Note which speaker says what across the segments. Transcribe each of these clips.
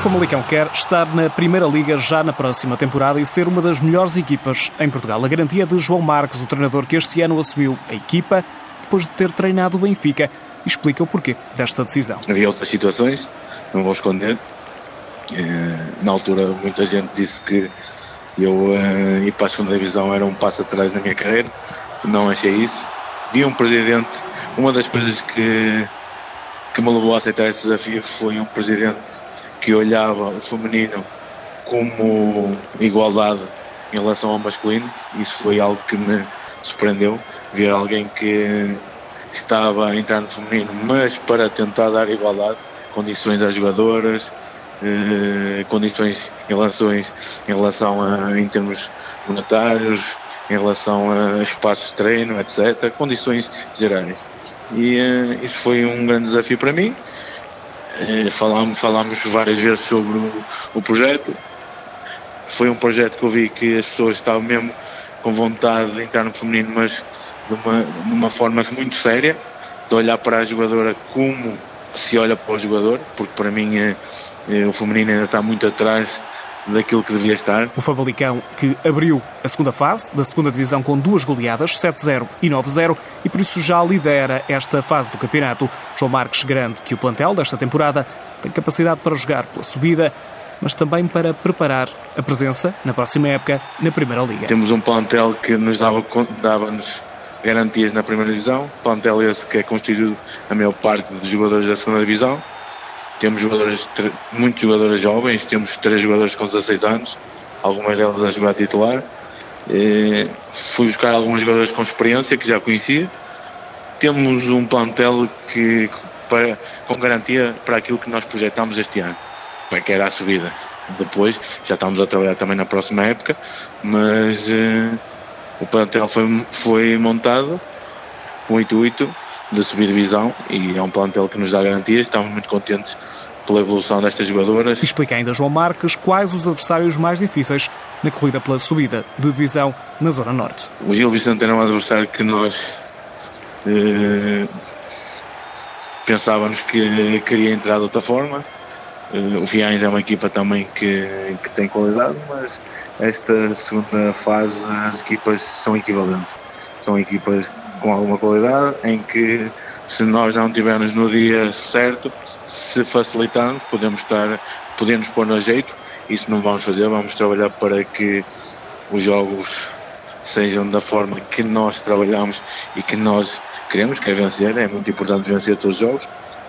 Speaker 1: Famalicão quer estar na Primeira Liga já na próxima temporada e ser uma das melhores equipas em Portugal. A garantia de João Marques, o treinador que este ano assumiu a equipa depois de ter treinado o Benfica, explica o porquê desta decisão.
Speaker 2: Havia outras situações, não vou esconder. Eh, na altura, muita gente disse que eu uh, ir para a segunda divisão era um passo atrás na minha carreira. Não achei isso. Vi um presidente, uma das coisas que, que me levou a aceitar esse desafio foi um presidente que olhava o feminino como igualdade em relação ao masculino. Isso foi algo que me surpreendeu. Ver alguém que estava a entrar no feminino, mas para tentar dar igualdade, condições às jogadoras, eh, condições em relação, em relação a, em termos monetários, em relação a espaços de treino, etc. Condições gerais. E eh, isso foi um grande desafio para mim. Eh, falámos, falámos várias vezes sobre o, o projeto. Foi um projeto que eu vi que as pessoas estavam mesmo com vontade de entrar no feminino, mas de uma, de uma forma muito séria, de olhar para a jogadora como se olha para o jogador, porque para mim é, é, o feminino ainda está muito atrás daquilo que devia estar.
Speaker 1: O Famalicão que abriu a segunda fase da segunda divisão com duas goleadas, 7-0 e 9-0, e por isso já lidera esta fase do campeonato. João Marques garante que o plantel desta temporada tem capacidade para jogar pela subida, mas também para preparar a presença na próxima época na Primeira Liga.
Speaker 2: Temos um plantel que nos dava, dava-nos garantias na Primeira Divisão, plantel esse que é constituído a maior parte dos jogadores da segunda Divisão temos jogadores, muitos jogadores jovens, temos três jogadores com 16 anos, algumas delas a jogar titular. E fui buscar alguns jogadores com experiência que já conhecia. Temos um plantel que, para, com garantia para aquilo que nós projetamos este ano, que era a subida. Depois já estamos a trabalhar também na próxima época, mas uh, o plantel foi, foi montado com o intuito de subir divisão e é um plantel que nos dá garantias. Estamos muito contentes pela evolução destas jogadoras.
Speaker 1: Explica ainda João Marques quais os adversários mais difíceis na corrida pela subida de divisão na Zona Norte.
Speaker 2: O Gil Vicente era um adversário que nós eh, pensávamos que queria entrar de outra forma. Eh, o Fiães é uma equipa também que, que tem qualidade, mas esta segunda fase as equipas são equivalentes. São equipas com alguma qualidade, em que se nós não tivermos no dia certo, se facilitarmos, podemos estar, podemos pôr no jeito, isso não vamos fazer, vamos trabalhar para que os jogos sejam da forma que nós trabalhamos e que nós queremos, que é vencer, é muito importante vencer todos os jogos,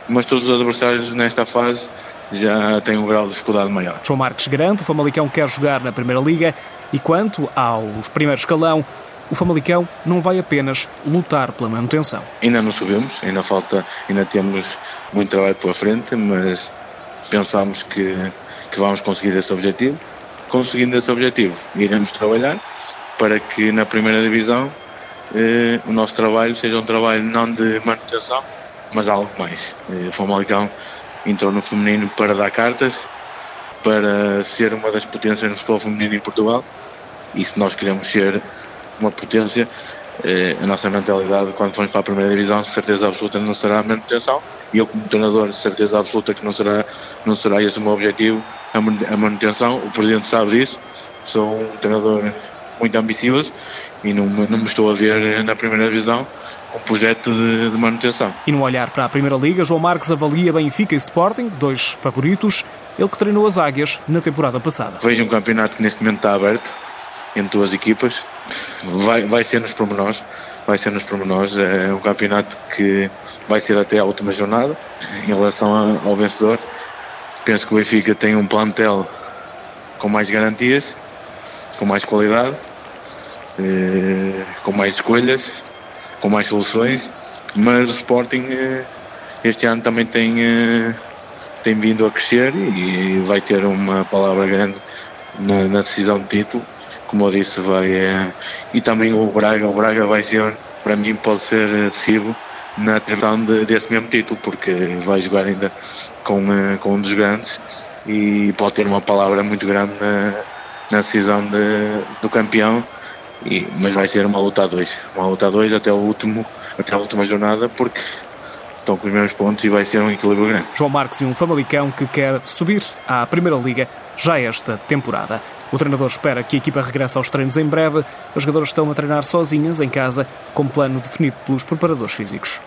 Speaker 2: mas todos os adversários nesta fase já têm um grau de dificuldade maior.
Speaker 1: João Marques garante, o Famalicão quer jogar na Primeira Liga. E quanto aos primeiros escalão, o Famalicão não vai apenas lutar pela manutenção.
Speaker 2: Ainda não subimos, ainda falta, ainda temos muito trabalho pela frente, mas pensamos que, que vamos conseguir esse objetivo. Conseguindo esse objetivo, iremos trabalhar para que na primeira divisão eh, o nosso trabalho seja um trabalho não de manutenção, mas algo mais. Eh, o Famalicão entrou no feminino para dar cartas, para ser uma das potências no futebol feminino em Portugal. E se nós queremos ser uma potência. Eh, a nossa mentalidade, quando formos para a primeira divisão, certeza absoluta não será a manutenção. E eu, como treinador, certeza absoluta que não será, não será esse o meu objetivo, a manutenção. O presidente sabe disso. Sou um treinador muito ambicioso e não, não me estou a ver na primeira divisão um projeto de, de, manutenção.
Speaker 1: E no olhar para a Primeira Liga, João Marques avalia Benfica e Sporting, dois favoritos, ele que treinou as Águias na temporada passada.
Speaker 2: Vejo um campeonato que neste momento está aberto entre duas equipas, vai, vai ser nos pormenores, vai ser nos pormenores. É um campeonato que vai ser até a última jornada. Em relação ao vencedor, penso que o Benfica tem um plantel com mais garantias, com mais qualidade, eh, com mais escolhas, com mais soluções, mas o Sporting eh, este ano também tem, eh, tem vindo a crescer e vai ter uma palavra grande na, na decisão de título como eu disse, vai. É, e também o Braga, o Braga vai ser, para mim, pode ser decisivo na tentação de, desse mesmo título, porque vai jogar ainda com, eh, com um dos grandes e pode ter uma palavra muito grande na, na decisão de, do campeão. E, mas vai ser uma luta a dois, uma luta a dois até o último, até a última jornada, porque estão com os mesmos pontos e vai ser um equilíbrio grande.
Speaker 1: João Marques e um Famalicão que quer subir à Primeira Liga já esta temporada. O treinador espera que a equipa regresse aos treinos em breve. Os jogadores estão a treinar sozinhas em casa, com plano definido pelos preparadores físicos.